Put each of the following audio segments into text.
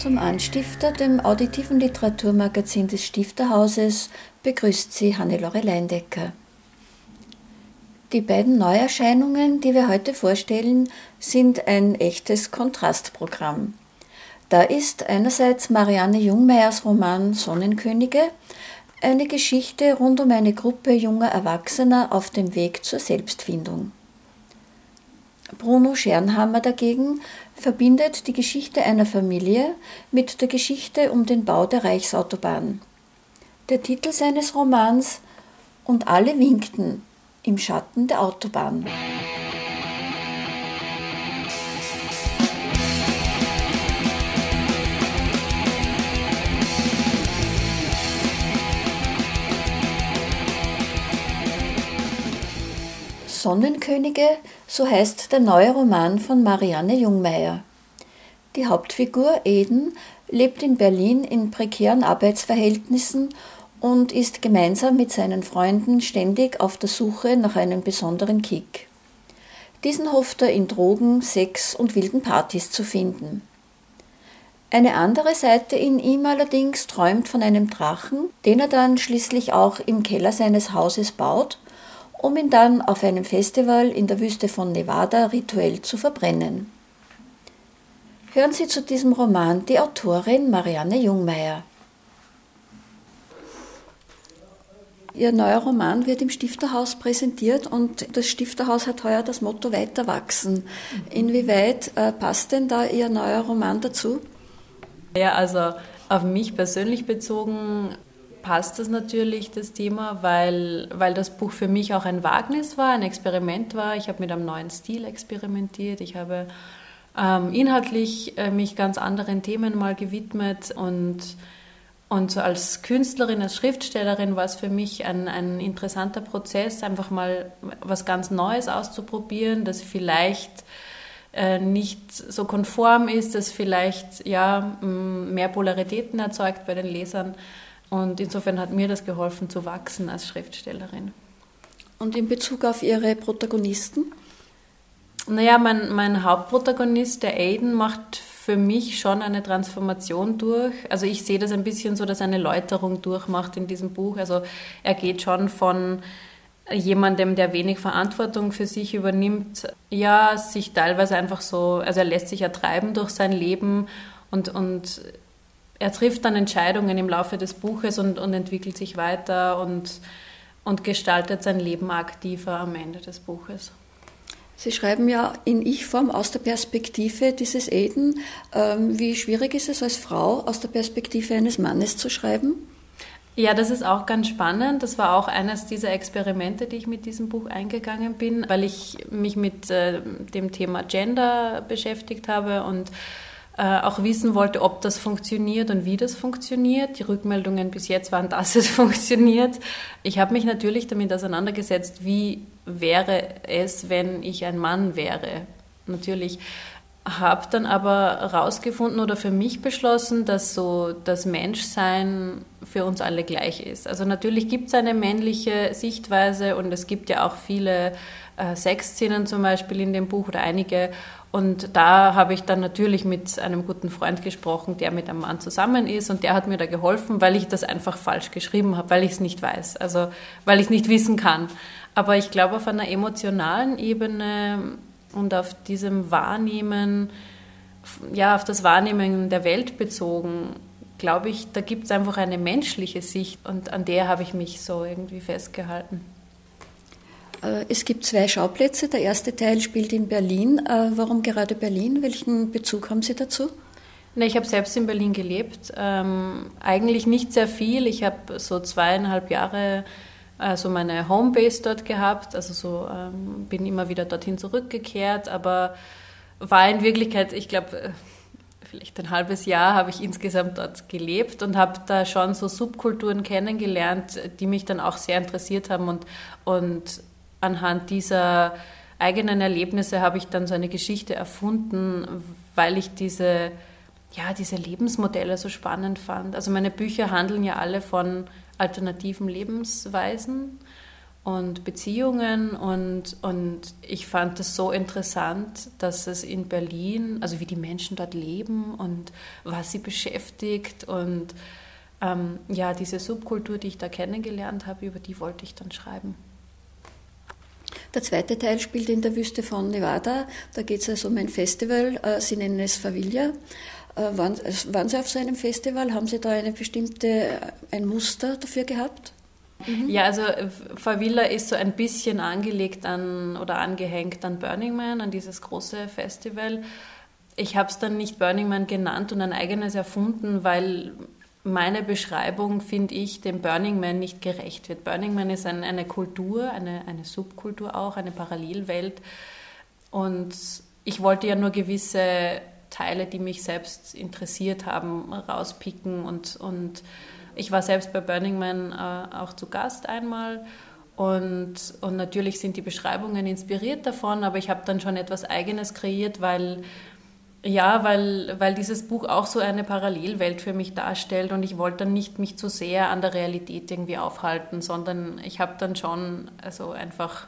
Zum Anstifter, dem auditiven Literaturmagazin des Stifterhauses, begrüßt sie Hannelore Leindecker. Die beiden Neuerscheinungen, die wir heute vorstellen, sind ein echtes Kontrastprogramm. Da ist einerseits Marianne Jungmeyers Roman Sonnenkönige, eine Geschichte rund um eine Gruppe junger Erwachsener auf dem Weg zur Selbstfindung. Bruno Schernhammer dagegen verbindet die Geschichte einer Familie mit der Geschichte um den Bau der Reichsautobahn. Der Titel seines Romans Und alle winkten im Schatten der Autobahn. Sonnenkönige, so heißt der neue Roman von Marianne Jungmeier. Die Hauptfigur Eden lebt in Berlin in prekären Arbeitsverhältnissen und ist gemeinsam mit seinen Freunden ständig auf der Suche nach einem besonderen Kick. Diesen hofft er in Drogen, Sex und wilden Partys zu finden. Eine andere Seite in ihm allerdings träumt von einem Drachen, den er dann schließlich auch im Keller seines Hauses baut, um ihn dann auf einem Festival in der Wüste von Nevada rituell zu verbrennen. Hören Sie zu diesem Roman die Autorin Marianne Jungmeier. Ihr neuer Roman wird im Stifterhaus präsentiert und das Stifterhaus hat heuer das Motto Weiter wachsen. Inwieweit äh, passt denn da Ihr neuer Roman dazu? Ja, also auf mich persönlich bezogen passt das natürlich, das Thema, weil, weil das Buch für mich auch ein Wagnis war, ein Experiment war. Ich habe mit einem neuen Stil experimentiert. Ich habe ähm, inhaltlich äh, mich ganz anderen Themen mal gewidmet und und so als Künstlerin, als Schriftstellerin war es für mich ein, ein interessanter Prozess, einfach mal was ganz Neues auszuprobieren, das vielleicht äh, nicht so konform ist, das vielleicht ja, mehr Polaritäten erzeugt bei den Lesern. Und insofern hat mir das geholfen zu wachsen als Schriftstellerin. Und in Bezug auf Ihre Protagonisten? Naja, mein, mein Hauptprotagonist, der Aiden, macht für mich schon eine Transformation durch. Also ich sehe das ein bisschen so, dass er eine Läuterung durchmacht in diesem Buch. Also er geht schon von jemandem, der wenig Verantwortung für sich übernimmt, ja, sich teilweise einfach so, also er lässt sich ertreiben durch sein Leben und, und er trifft dann Entscheidungen im Laufe des Buches und, und entwickelt sich weiter und, und gestaltet sein Leben aktiver am Ende des Buches. Sie schreiben ja in Ich-Form aus der Perspektive dieses Eden. Ähm, wie schwierig ist es als Frau aus der Perspektive eines Mannes zu schreiben? Ja, das ist auch ganz spannend. Das war auch eines dieser Experimente, die ich mit diesem Buch eingegangen bin, weil ich mich mit äh, dem Thema Gender beschäftigt habe und äh, auch wissen wollte, ob das funktioniert und wie das funktioniert. Die Rückmeldungen bis jetzt waren, dass es funktioniert. Ich habe mich natürlich damit auseinandergesetzt, wie wäre es, wenn ich ein Mann wäre. Natürlich habe dann aber herausgefunden oder für mich beschlossen, dass so das Menschsein für uns alle gleich ist. Also natürlich gibt es eine männliche Sichtweise und es gibt ja auch viele äh, Sexszenen zum Beispiel in dem Buch oder einige. Und da habe ich dann natürlich mit einem guten Freund gesprochen, der mit einem Mann zusammen ist und der hat mir da geholfen, weil ich das einfach falsch geschrieben habe, weil ich es nicht weiß, also weil ich es nicht wissen kann. Aber ich glaube, auf einer emotionalen Ebene und auf diesem Wahrnehmen, ja, auf das Wahrnehmen der Welt bezogen, glaube ich, da gibt es einfach eine menschliche Sicht und an der habe ich mich so irgendwie festgehalten. Äh, es gibt zwei Schauplätze. Der erste Teil spielt in Berlin. Äh, warum gerade Berlin? Welchen Bezug haben Sie dazu? Nee, ich habe selbst in Berlin gelebt. Ähm, eigentlich nicht sehr viel. Ich habe so zweieinhalb Jahre also meine Homebase dort gehabt, also so ähm, bin immer wieder dorthin zurückgekehrt, aber war in Wirklichkeit, ich glaube, äh, vielleicht ein halbes Jahr habe ich insgesamt dort gelebt und habe da schon so Subkulturen kennengelernt, die mich dann auch sehr interessiert haben und, und anhand dieser eigenen Erlebnisse habe ich dann so eine Geschichte erfunden, weil ich diese, ja, diese Lebensmodelle so spannend fand. Also meine Bücher handeln ja alle von alternativen Lebensweisen und Beziehungen und, und ich fand es so interessant, dass es in Berlin, also wie die Menschen dort leben und was sie beschäftigt und ähm, ja, diese Subkultur, die ich da kennengelernt habe, über die wollte ich dann schreiben. Der zweite Teil spielt in der Wüste von Nevada. Da geht es also um ein Festival. Äh, sie nennen es Favilla. Äh, waren, waren Sie auf so einem Festival? Haben Sie da eine bestimmte, ein Muster dafür gehabt? Mhm. Ja, also äh, Favilla ist so ein bisschen angelegt an oder angehängt an Burning Man, an dieses große Festival. Ich habe es dann nicht Burning Man genannt und ein eigenes erfunden, weil meine Beschreibung, finde ich, dem Burning Man nicht gerecht wird. Burning Man ist ein, eine Kultur, eine, eine Subkultur auch, eine Parallelwelt. Und ich wollte ja nur gewisse Teile, die mich selbst interessiert haben, rauspicken und, und ich war selbst bei Burning Man äh, auch zu Gast einmal und, und natürlich sind die Beschreibungen inspiriert davon, aber ich habe dann schon etwas Eigenes kreiert, weil ja, weil, weil dieses Buch auch so eine Parallelwelt für mich darstellt und ich wollte dann nicht mich zu sehr an der Realität irgendwie aufhalten, sondern ich habe dann schon also einfach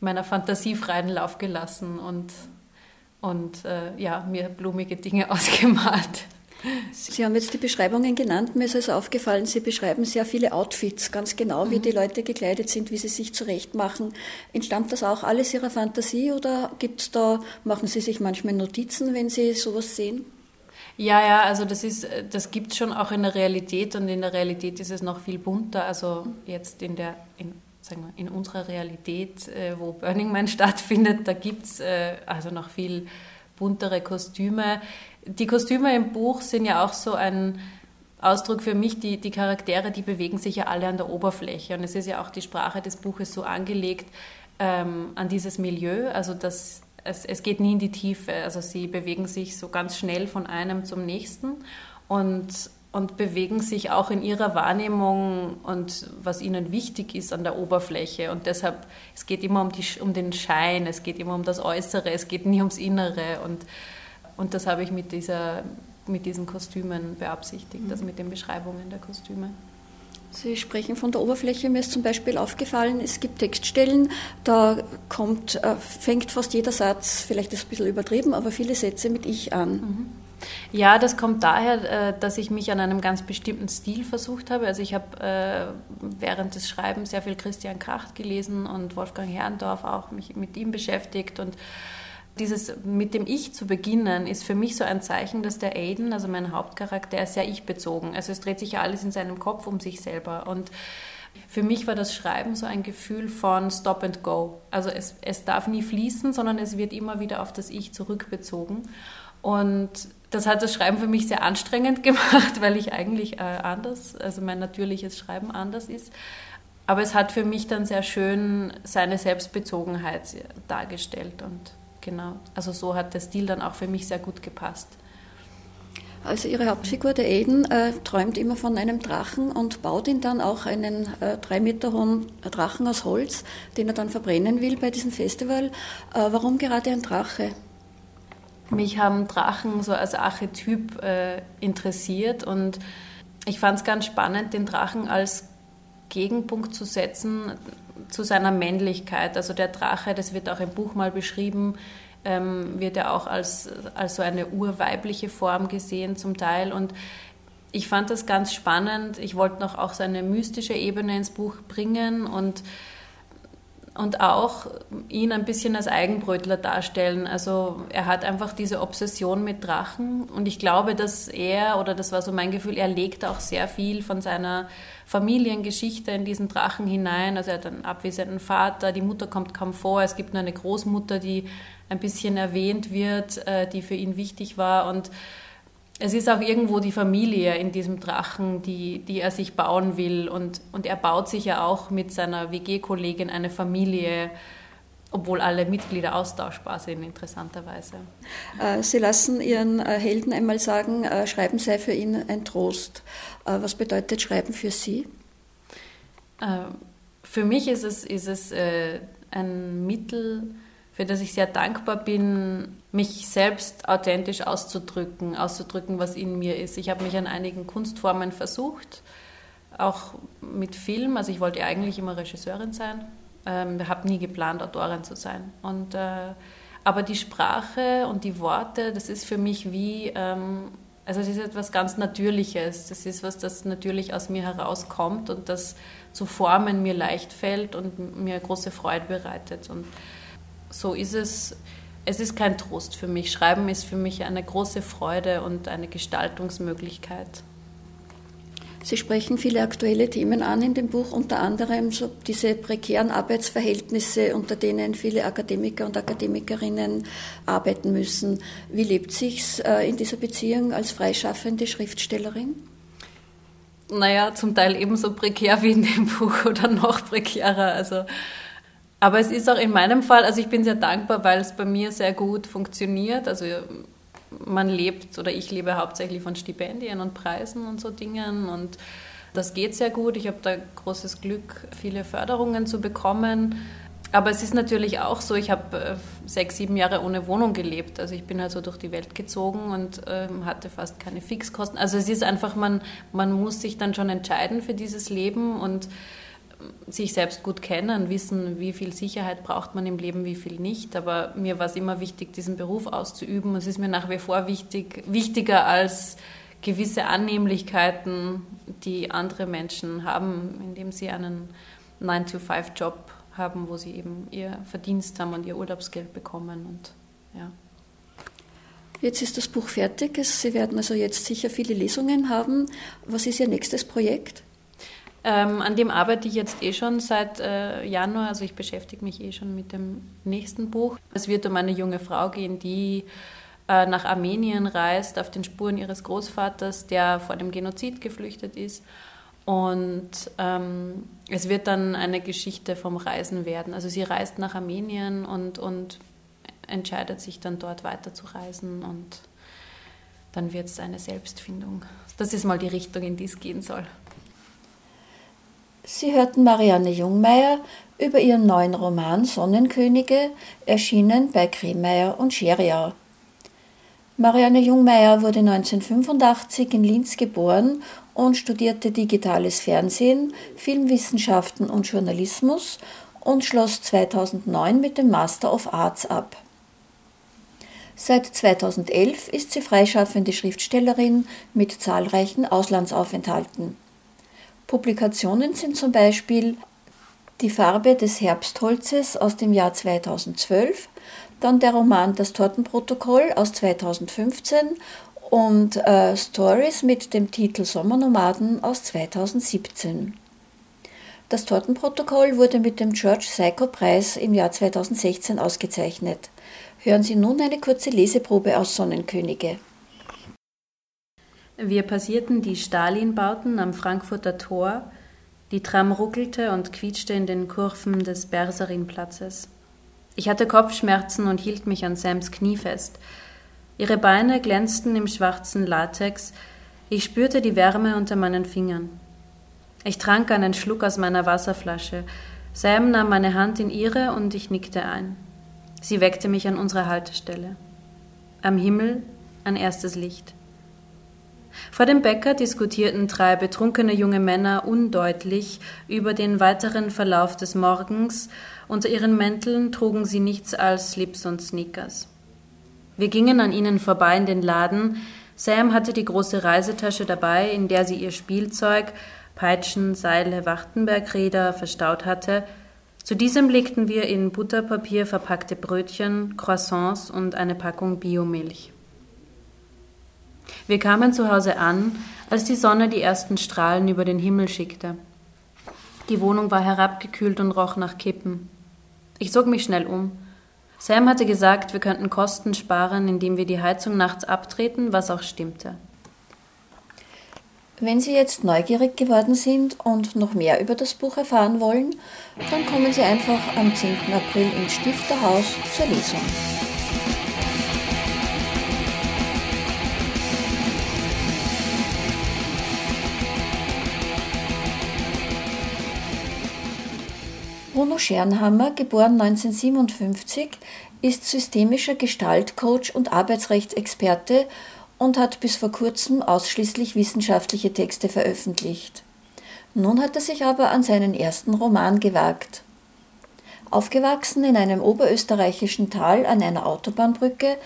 meiner Fantasie freien Lauf gelassen und, und äh, ja, mir blumige Dinge ausgemalt. Sie haben jetzt die Beschreibungen genannt. Mir ist also aufgefallen, Sie beschreiben sehr viele Outfits, ganz genau, wie mhm. die Leute gekleidet sind, wie sie sich zurechtmachen. Entstammt das auch alles Ihrer Fantasie oder gibt's da, machen Sie sich manchmal Notizen, wenn Sie sowas sehen? Ja, ja, also das ist, das gibt es schon auch in der Realität und in der Realität ist es noch viel bunter. Also jetzt in der, in, sagen wir, in unserer Realität, äh, wo Burning Man stattfindet, da gibt es äh, also noch viel buntere Kostüme die Kostüme im Buch sind ja auch so ein Ausdruck für mich, die, die Charaktere, die bewegen sich ja alle an der Oberfläche. Und es ist ja auch die Sprache des Buches so angelegt ähm, an dieses Milieu, also dass es, es geht nie in die Tiefe. Also sie bewegen sich so ganz schnell von einem zum nächsten und, und bewegen sich auch in ihrer Wahrnehmung und was ihnen wichtig ist an der Oberfläche. Und deshalb, es geht immer um, die, um den Schein, es geht immer um das Äußere, es geht nie ums Innere. Und und das habe ich mit, dieser, mit diesen Kostümen beabsichtigt, also mit den Beschreibungen der Kostüme. Sie sprechen von der Oberfläche. Mir ist zum Beispiel aufgefallen, es gibt Textstellen, da kommt, äh, fängt fast jeder Satz, vielleicht ist es ein bisschen übertrieben, aber viele Sätze mit Ich an. Mhm. Ja, das kommt daher, äh, dass ich mich an einem ganz bestimmten Stil versucht habe. Also ich habe äh, während des Schreibens sehr viel Christian Kracht gelesen und Wolfgang Herrndorf auch mich mit ihm beschäftigt und dieses mit dem Ich zu beginnen, ist für mich so ein Zeichen, dass der Aiden, also mein Hauptcharakter, sehr ich-bezogen. Also es dreht sich ja alles in seinem Kopf um sich selber. Und für mich war das Schreiben so ein Gefühl von Stop and Go. Also es, es darf nie fließen, sondern es wird immer wieder auf das Ich zurückbezogen. Und das hat das Schreiben für mich sehr anstrengend gemacht, weil ich eigentlich äh, anders, also mein natürliches Schreiben anders ist. Aber es hat für mich dann sehr schön seine Selbstbezogenheit dargestellt und genau. Also so hat der Stil dann auch für mich sehr gut gepasst. Also Ihre Hauptfigur, der Aiden, äh, träumt immer von einem Drachen und baut ihn dann auch einen äh, drei Meter hohen Drachen aus Holz, den er dann verbrennen will bei diesem Festival. Äh, warum gerade ein Drache? Mich haben Drachen so als Archetyp äh, interessiert und ich fand es ganz spannend, den Drachen als Gegenpunkt zu setzen zu seiner Männlichkeit. Also der Drache, das wird auch im Buch mal beschrieben, ähm, wird ja auch als, als so eine urweibliche Form gesehen zum Teil. Und ich fand das ganz spannend. Ich wollte noch auch so eine mystische Ebene ins Buch bringen und und auch ihn ein bisschen als Eigenbrötler darstellen. Also er hat einfach diese Obsession mit Drachen und ich glaube, dass er, oder das war so mein Gefühl, er legt auch sehr viel von seiner Familiengeschichte in diesen Drachen hinein. Also er hat einen abwesenden Vater, die Mutter kommt kaum vor, es gibt nur eine Großmutter, die ein bisschen erwähnt wird, äh, die für ihn wichtig war und es ist auch irgendwo die Familie in diesem Drachen, die, die er sich bauen will. Und, und er baut sich ja auch mit seiner WG-Kollegin eine Familie. obwohl alle Mitglieder austauschbar sind, interessanterweise. Äh, Sie lassen Ihren äh, Helden einmal sagen, äh, Schreiben sei für ihn ein Trost. Was bedeutet Schreiben für Sie? Für mich ist es, ist es ein Mittel, für das ich sehr dankbar bin, mich selbst authentisch auszudrücken, auszudrücken, was in mir ist. Ich habe mich an einigen Kunstformen versucht, auch mit Film. Also ich wollte eigentlich immer Regisseurin sein ähm, habe nie geplant, Autorin zu sein. Und, äh, aber die Sprache und die Worte, das ist für mich wie, ähm, also es ist etwas ganz Natürliches. Das ist was, das natürlich aus mir herauskommt und das zu formen mir leicht fällt und mir große Freude bereitet. Und so ist es. Es ist kein Trost für mich. Schreiben ist für mich eine große Freude und eine Gestaltungsmöglichkeit. Sie sprechen viele aktuelle Themen an in dem Buch, unter anderem so diese prekären Arbeitsverhältnisse, unter denen viele Akademiker und Akademikerinnen arbeiten müssen. Wie lebt sich's äh, in dieser Beziehung als freischaffende Schriftstellerin? Naja, zum Teil ebenso prekär wie in dem Buch oder noch prekärer. Also, aber es ist auch in meinem Fall, also ich bin sehr dankbar, weil es bei mir sehr gut funktioniert. Also man lebt oder ich lebe hauptsächlich von Stipendien und Preisen und so Dingen und das geht sehr gut. Ich habe da großes Glück, viele Förderungen zu bekommen. Aber es ist natürlich auch so, ich habe äh, sechs, sieben Jahre ohne Wohnung gelebt. Also ich bin halt so durch die Welt gezogen und ähm, hatte fast keine Fixkosten. Also es ist einfach, man, man muss sich dann schon entscheiden für dieses Leben und sich selbst gut kennen, wissen, wie viel Sicherheit braucht man im Leben, wie viel nicht. Aber mir war es immer wichtig, diesen Beruf auszuüben. Es ist mir nach wie vor wichtig, wichtiger als gewisse Annehmlichkeiten, die andere Menschen haben, indem sie einen 9-to-5-Job haben, wo sie eben ihr Verdienst haben und ihr Urlaubsgeld bekommen. Und, ja. Jetzt ist das Buch fertig. Sie werden also jetzt sicher viele Lesungen haben. Was ist Ihr nächstes Projekt? Ähm, an dem arbeite ich jetzt eh schon seit äh, Januar, also ich beschäftige mich eh schon mit dem nächsten Buch. Es wird um eine junge Frau gehen, die äh, nach Armenien reist, auf den Spuren ihres Großvaters, der vor dem Genozid geflüchtet ist. Und ähm, es wird dann eine Geschichte vom Reisen werden. Also sie reist nach Armenien und, und entscheidet sich dann dort weiter zu reisen und dann wird es eine Selbstfindung. Das ist mal die Richtung, in die es gehen soll. Sie hörten Marianne Jungmeier über ihren neuen Roman Sonnenkönige, erschienen bei Kremeyer und Scheriau. Marianne Jungmeier wurde 1985 in Linz geboren und studierte digitales Fernsehen, Filmwissenschaften und Journalismus und schloss 2009 mit dem Master of Arts ab. Seit 2011 ist sie freischaffende Schriftstellerin mit zahlreichen Auslandsaufenthalten. Publikationen sind zum Beispiel Die Farbe des Herbstholzes aus dem Jahr 2012, dann der Roman Das Tortenprotokoll aus 2015 und äh, Stories mit dem Titel Sommernomaden aus 2017. Das Tortenprotokoll wurde mit dem George Psycho Preis im Jahr 2016 ausgezeichnet. Hören Sie nun eine kurze Leseprobe aus Sonnenkönige. Wir passierten die Stalinbauten am Frankfurter Tor, die Tram ruckelte und quietschte in den Kurven des Berserinplatzes. Ich hatte Kopfschmerzen und hielt mich an Sams Knie fest. Ihre Beine glänzten im schwarzen Latex, ich spürte die Wärme unter meinen Fingern. Ich trank einen Schluck aus meiner Wasserflasche. Sam nahm meine Hand in ihre und ich nickte ein. Sie weckte mich an unserer Haltestelle. Am Himmel ein erstes Licht. Vor dem Bäcker diskutierten drei betrunkene junge Männer undeutlich über den weiteren Verlauf des Morgens, unter ihren Mänteln trugen sie nichts als Slips und Sneakers. Wir gingen an ihnen vorbei in den Laden. Sam hatte die große Reisetasche dabei, in der sie ihr Spielzeug, Peitschen, Seile, Wachtenbergräder verstaut hatte. Zu diesem legten wir in Butterpapier verpackte Brötchen, Croissants und eine Packung Biomilch. Wir kamen zu Hause an, als die Sonne die ersten Strahlen über den Himmel schickte. Die Wohnung war herabgekühlt und roch nach Kippen. Ich zog mich schnell um. Sam hatte gesagt, wir könnten Kosten sparen, indem wir die Heizung nachts abtreten, was auch stimmte. Wenn Sie jetzt neugierig geworden sind und noch mehr über das Buch erfahren wollen, dann kommen Sie einfach am 10. April ins Stifterhaus zur Lesung. Bruno Schernhammer, geboren 1957, ist systemischer Gestaltcoach und Arbeitsrechtsexperte und hat bis vor kurzem ausschließlich wissenschaftliche Texte veröffentlicht. Nun hat er sich aber an seinen ersten Roman gewagt. Aufgewachsen in einem oberösterreichischen Tal an einer Autobahnbrücke,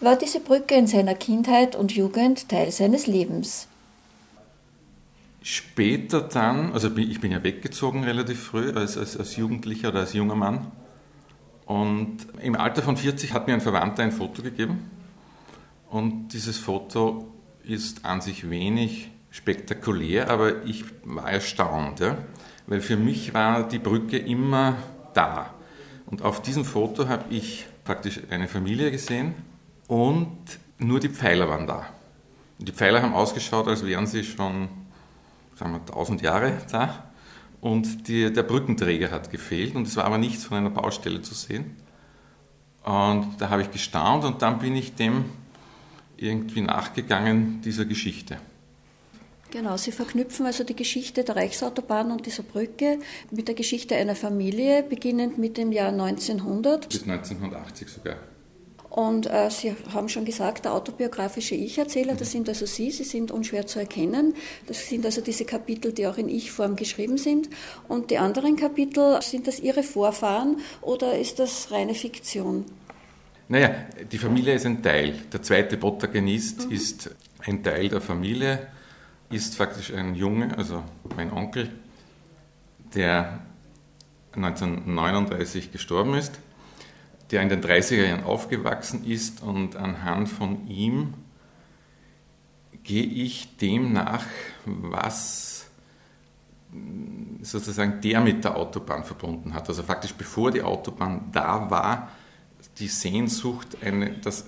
war diese Brücke in seiner Kindheit und Jugend Teil seines Lebens. Später dann, also ich bin ja weggezogen relativ früh als, als, als Jugendlicher oder als junger Mann. Und im Alter von 40 hat mir ein Verwandter ein Foto gegeben. Und dieses Foto ist an sich wenig spektakulär, aber ich war erstaunt, ja? weil für mich war die Brücke immer da. Und auf diesem Foto habe ich praktisch eine Familie gesehen und nur die Pfeiler waren da. Und die Pfeiler haben ausgeschaut, als wären sie schon sagen wir, 1000 Jahre da und die, der Brückenträger hat gefehlt und es war aber nichts von einer Baustelle zu sehen. Und da habe ich gestaunt und dann bin ich dem irgendwie nachgegangen, dieser Geschichte. Genau, Sie verknüpfen also die Geschichte der Reichsautobahn und dieser Brücke mit der Geschichte einer Familie, beginnend mit dem Jahr 1900. Bis 1980 sogar. Und äh, Sie haben schon gesagt, der autobiografische Ich-Erzähler, das sind also Sie, Sie sind unschwer zu erkennen. Das sind also diese Kapitel, die auch in Ich-Form geschrieben sind. Und die anderen Kapitel, sind das Ihre Vorfahren oder ist das reine Fiktion? Naja, die Familie ist ein Teil. Der zweite Protagonist mhm. ist ein Teil der Familie, ist faktisch ein Junge, also mein Onkel, der 1939 gestorben ist der in den 30er Jahren aufgewachsen ist und anhand von ihm gehe ich dem nach, was sozusagen der mit der Autobahn verbunden hat. Also faktisch bevor die Autobahn da war, die Sehnsucht, eine, dass,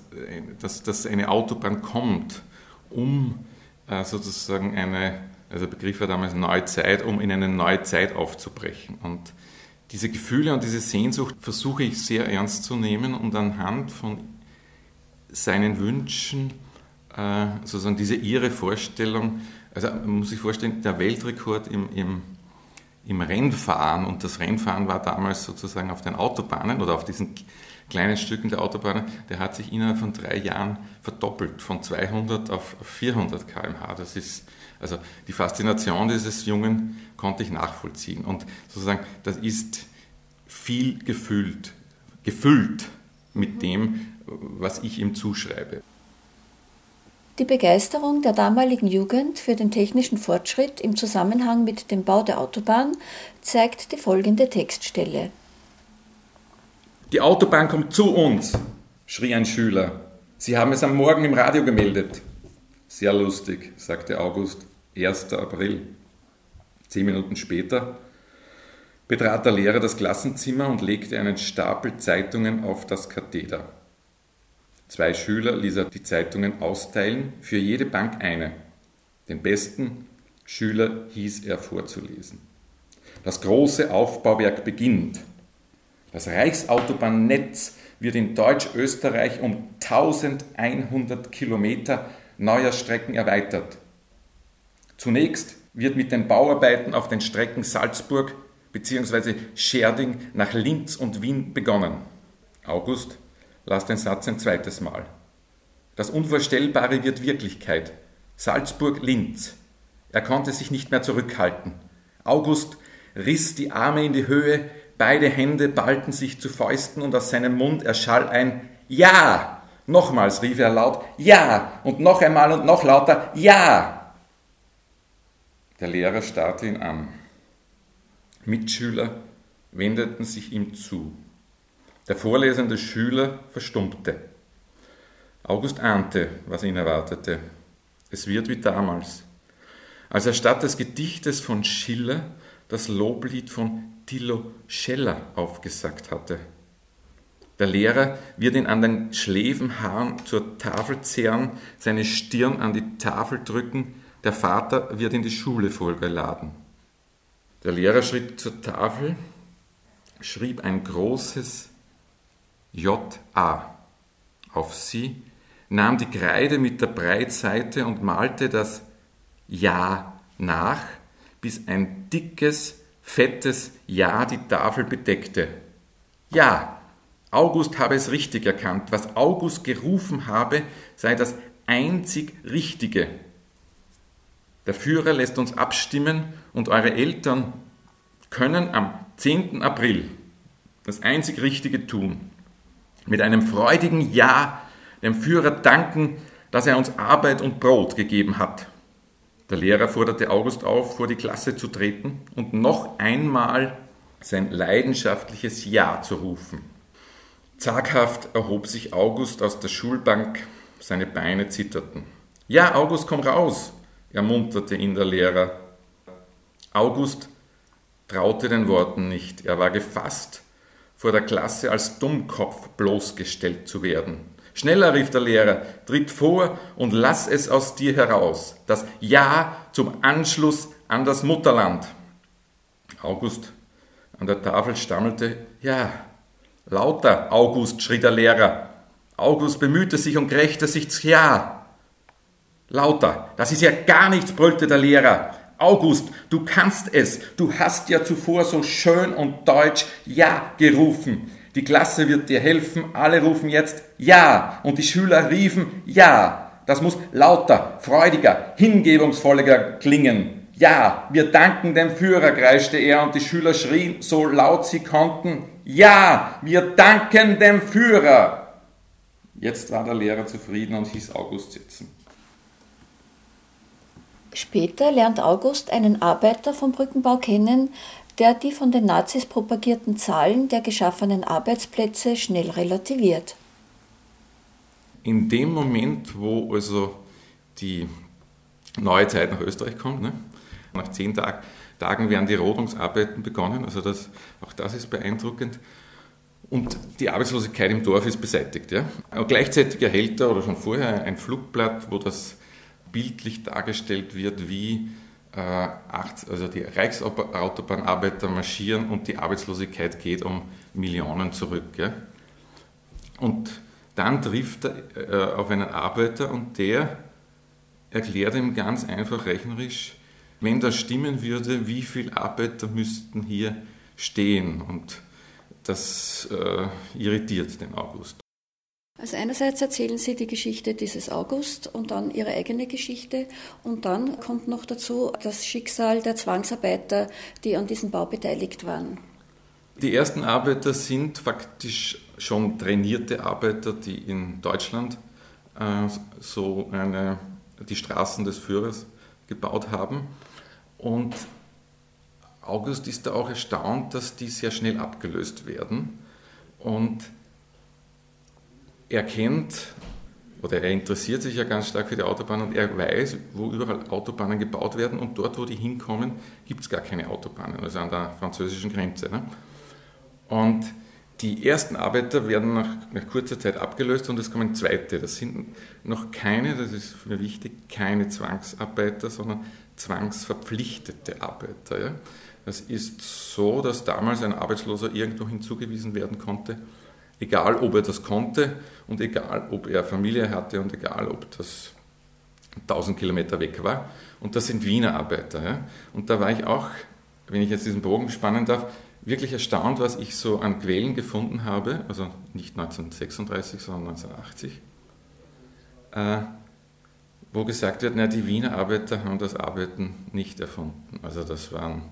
dass, dass eine Autobahn kommt, um äh, sozusagen eine, also der Begriff war damals neue Zeit, um in eine neue Zeit aufzubrechen. Und diese Gefühle und diese Sehnsucht versuche ich sehr ernst zu nehmen und anhand von seinen Wünschen äh, sozusagen diese ihre Vorstellung, also man muss sich vorstellen, der Weltrekord im, im, im Rennfahren und das Rennfahren war damals sozusagen auf den Autobahnen oder auf diesen kleinen Stücken der Autobahnen, der hat sich innerhalb von drei Jahren verdoppelt, von 200 auf 400 km/h. Das ist also die Faszination dieses Jungen konnte ich nachvollziehen. Und sozusagen, das ist viel gefüllt, gefüllt mit dem, was ich ihm zuschreibe. Die Begeisterung der damaligen Jugend für den technischen Fortschritt im Zusammenhang mit dem Bau der Autobahn zeigt die folgende Textstelle. Die Autobahn kommt zu uns, schrie ein Schüler. Sie haben es am Morgen im Radio gemeldet. Sehr lustig, sagte August. 1. April. Zehn Minuten später betrat der Lehrer das Klassenzimmer und legte einen Stapel Zeitungen auf das Katheder. Zwei Schüler ließ er die Zeitungen austeilen, für jede Bank eine. Den besten Schüler hieß er vorzulesen. Das große Aufbauwerk beginnt. Das Reichsautobahnnetz wird in Deutsch-Österreich um 1100 Kilometer neuer Strecken erweitert. Zunächst wird mit den Bauarbeiten auf den Strecken Salzburg bzw. Scherding nach Linz und Wien begonnen. August, las den Satz ein zweites Mal. Das Unvorstellbare wird Wirklichkeit. Salzburg-Linz. Er konnte sich nicht mehr zurückhalten. August riss die Arme in die Höhe, beide Hände ballten sich zu Fäusten und aus seinem Mund erschall ein Ja! Nochmals rief er laut Ja! Und noch einmal und noch lauter Ja! Der Lehrer starrte ihn an. Mitschüler wendeten sich ihm zu. Der vorlesende Schüler verstummte. August ahnte, was ihn erwartete. Es wird wie damals, als er statt des Gedichtes von Schiller das Loblied von Thilo Scheller aufgesagt hatte. Der Lehrer wird ihn an den Schläfenhaaren zur Tafel zehren, seine Stirn an die Tafel drücken der Vater wird in die Schule vollgeladen. Der Lehrer schritt zur Tafel, schrieb ein großes J.A. auf sie, nahm die Kreide mit der Breitseite und malte das Ja nach, bis ein dickes, fettes Ja die Tafel bedeckte. Ja, August habe es richtig erkannt. Was August gerufen habe, sei das einzig Richtige. Der Führer lässt uns abstimmen und eure Eltern können am 10. April das einzig Richtige tun. Mit einem freudigen Ja dem Führer danken, dass er uns Arbeit und Brot gegeben hat. Der Lehrer forderte August auf, vor die Klasse zu treten und noch einmal sein leidenschaftliches Ja zu rufen. Zaghaft erhob sich August aus der Schulbank, seine Beine zitterten. Ja, August, komm raus, ermunterte ihn der Lehrer. August traute den Worten nicht. Er war gefasst, vor der Klasse als Dummkopf bloßgestellt zu werden. Schneller, rief der Lehrer, tritt vor und lass es aus dir heraus. Das Ja zum Anschluss an das Mutterland. August an der Tafel stammelte, ja, lauter, August, schrie der Lehrer. August bemühte sich und krächzte sich Ja. Lauter, das ist ja gar nichts, brüllte der Lehrer. August, du kannst es. Du hast ja zuvor so schön und deutsch Ja gerufen. Die Klasse wird dir helfen. Alle rufen jetzt Ja. Und die Schüler riefen Ja. Das muss lauter, freudiger, hingebungsvoller klingen. Ja, wir danken dem Führer, kreischte er, und die Schüler schrien so laut sie konnten. Ja, wir danken dem Führer. Jetzt war der Lehrer zufrieden und hieß August sitzen. Später lernt August einen Arbeiter vom Brückenbau kennen, der die von den Nazis propagierten Zahlen der geschaffenen Arbeitsplätze schnell relativiert. In dem Moment, wo also die neue Zeit nach Österreich kommt, ne? nach zehn Tag, Tagen werden die Rodungsarbeiten begonnen, also das, auch das ist beeindruckend. Und die Arbeitslosigkeit im Dorf ist beseitigt. Ja? Aber gleichzeitig erhält er oder schon vorher ein Flugblatt, wo das bildlich dargestellt wird, wie also die Reichsautobahnarbeiter marschieren und die Arbeitslosigkeit geht um Millionen zurück. Ja? Und dann trifft er äh, auf einen Arbeiter und der erklärt ihm ganz einfach rechnerisch, wenn das stimmen würde, wie viele Arbeiter müssten hier stehen. Und das äh, irritiert den August. Also einerseits erzählen Sie die Geschichte dieses August und dann Ihre eigene Geschichte und dann kommt noch dazu das Schicksal der Zwangsarbeiter, die an diesem Bau beteiligt waren. Die ersten Arbeiter sind faktisch schon trainierte Arbeiter, die in Deutschland äh, so eine, die Straßen des Führers gebaut haben. Und August ist da auch erstaunt, dass die sehr schnell abgelöst werden. Und er kennt oder er interessiert sich ja ganz stark für die Autobahn und er weiß, wo überall Autobahnen gebaut werden und dort, wo die hinkommen, gibt es gar keine Autobahnen, also an der französischen Grenze. Ne? Und die ersten Arbeiter werden nach, nach, kurzer Zeit abgelöst und es kommen zweite. Das sind noch keine, das ist mich wichtig, keine Zwangsarbeiter, sondern zwangsverpflichtete Arbeiter. Ja? Das ist so, dass damals ein Arbeitsloser irgendwo hinzugewiesen werden konnte, egal ob er das konnte und egal ob er Familie hatte und egal ob das 1000 Kilometer weg war. Und das sind Wiener Arbeiter. Ja? Und da war ich auch, wenn ich jetzt diesen Bogen spannen darf, wirklich erstaunt, was ich so an Quellen gefunden habe, also nicht 1936, sondern 1980, äh, wo gesagt wird, na, die Wiener Arbeiter haben das Arbeiten nicht erfunden. Also das waren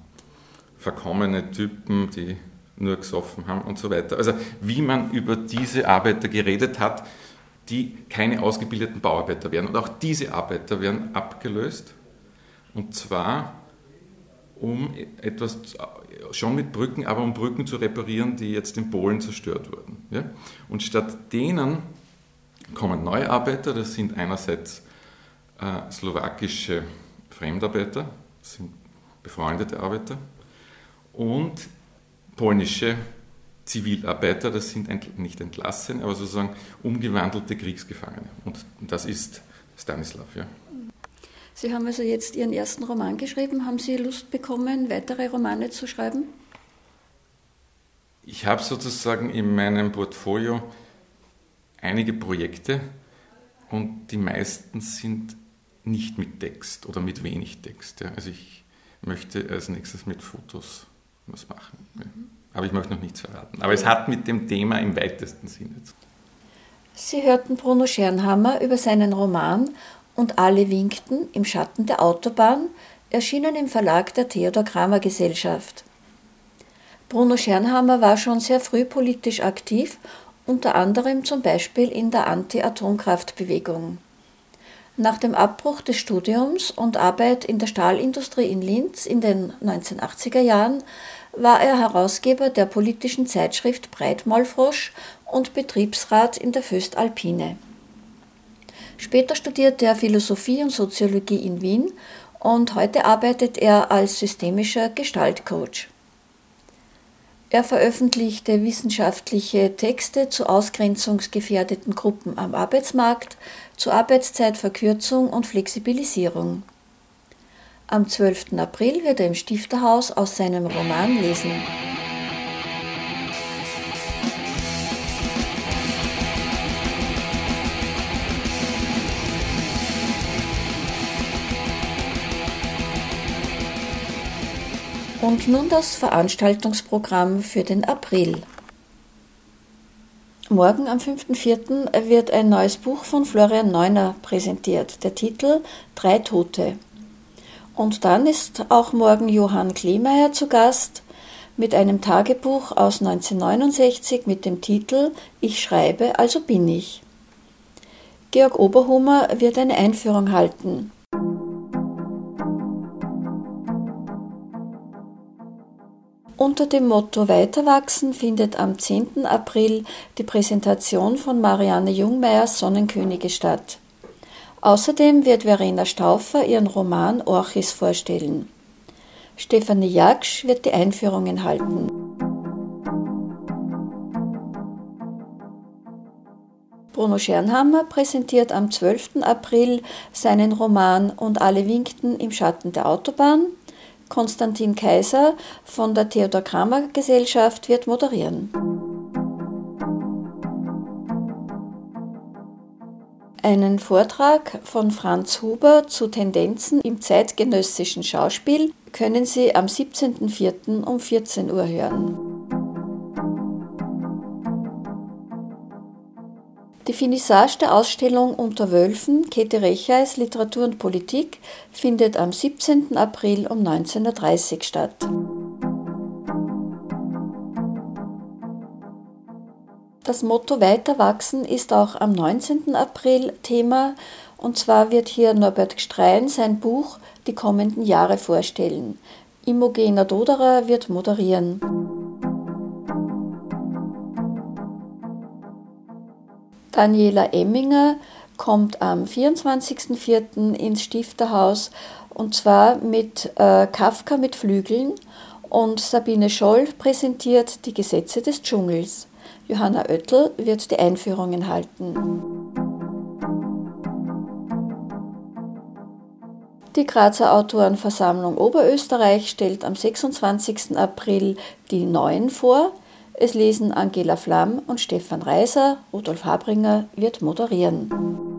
verkommene Typen, die nur gesoffen haben und so weiter. Also wie man über diese Arbeiter geredet hat, die keine ausgebildeten Bauarbeiter wären. Und auch diese Arbeiter werden abgelöst. Und zwar um etwas, schon mit Brücken, aber um Brücken zu reparieren, die jetzt in Polen zerstört wurden. Ja? Und statt denen kommen neue Arbeiter, das sind einerseits äh, slowakische Fremdarbeiter, das sind befreundete Arbeiter, und polnische Zivilarbeiter, das sind nicht entlassene, aber sozusagen umgewandelte Kriegsgefangene. Und das ist Stanislav. Ja. Sie haben also jetzt Ihren ersten Roman geschrieben. Haben Sie Lust bekommen, weitere Romane zu schreiben? Ich habe sozusagen in meinem Portfolio einige Projekte und die meisten sind nicht mit Text oder mit wenig Text. Ja. Also ich möchte als nächstes mit Fotos was machen. Ja. Aber ich möchte noch nichts verraten. Aber es hat mit dem Thema im weitesten Sinne zu tun. Sie hörten Bruno Schernhammer über seinen Roman Und alle winkten im Schatten der Autobahn, erschienen im Verlag der Theodor Kramer Gesellschaft. Bruno Schernhammer war schon sehr früh politisch aktiv, unter anderem zum Beispiel in der Anti-Atomkraftbewegung. Nach dem Abbruch des Studiums und Arbeit in der Stahlindustrie in Linz in den 1980er Jahren war er Herausgeber der politischen Zeitschrift Breitmaulfrosch und Betriebsrat in der Föstalpine. Später studierte er Philosophie und Soziologie in Wien und heute arbeitet er als systemischer Gestaltcoach. Er veröffentlichte wissenschaftliche Texte zu ausgrenzungsgefährdeten Gruppen am Arbeitsmarkt, zu Arbeitszeitverkürzung und Flexibilisierung. Am 12. April wird er im Stifterhaus aus seinem Roman lesen. Und nun das Veranstaltungsprogramm für den April. Morgen am 5.4. wird ein neues Buch von Florian Neuner präsentiert. Der Titel Drei Tote. Und dann ist auch morgen Johann Kleemeyer zu Gast mit einem Tagebuch aus 1969 mit dem Titel Ich schreibe, also bin ich. Georg Oberhummer wird eine Einführung halten. Unter dem Motto Weiterwachsen findet am 10. April die Präsentation von Marianne Jungmeyers Sonnenkönige statt. Außerdem wird Verena Stauffer ihren Roman Orchis vorstellen. Stefanie Jaksch wird die Einführungen halten. Bruno Schernhammer präsentiert am 12. April seinen Roman Und alle winkten im Schatten der Autobahn. Konstantin Kaiser von der Theodor Kramer Gesellschaft wird moderieren. Einen Vortrag von Franz Huber zu Tendenzen im zeitgenössischen Schauspiel können Sie am 17.04. um 14 Uhr hören. Die Finissage der Ausstellung Unter Wölfen, Käthe Recheis Literatur und Politik findet am 17. April um 19.30 Uhr statt. Das Motto Weiter wachsen ist auch am 19. April Thema und zwar wird hier Norbert Gstrein sein Buch Die kommenden Jahre vorstellen. Imogena Doderer wird moderieren. Daniela Emminger kommt am 24.04. ins Stifterhaus und zwar mit äh, Kafka mit Flügeln und Sabine Scholl präsentiert die Gesetze des Dschungels. Johanna Oettel wird die Einführungen halten. Die Grazer Autorenversammlung Oberösterreich stellt am 26. April die Neuen vor. Es lesen Angela Flamm und Stefan Reiser. Rudolf Habringer wird moderieren.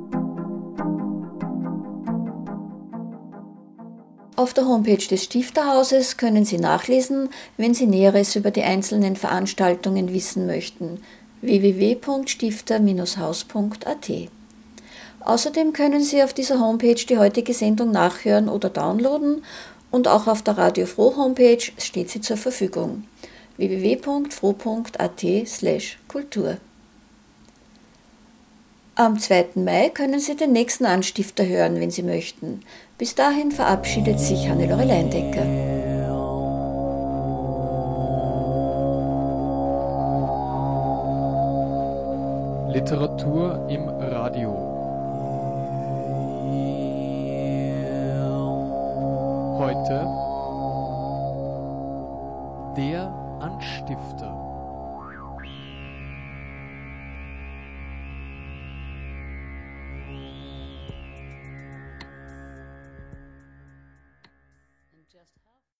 Auf der Homepage des Stifterhauses können Sie nachlesen, wenn Sie Näheres über die einzelnen Veranstaltungen wissen möchten. www.stifter-haus.at Außerdem können Sie auf dieser Homepage die heutige Sendung nachhören oder downloaden und auch auf der Radio Froh Homepage steht sie zur Verfügung. www.froh.at/kultur am 2. Mai können Sie den nächsten Anstifter hören, wenn Sie möchten. Bis dahin verabschiedet sich Hannelore Leindecker. Literatur im Radio. Heute der Anstifter.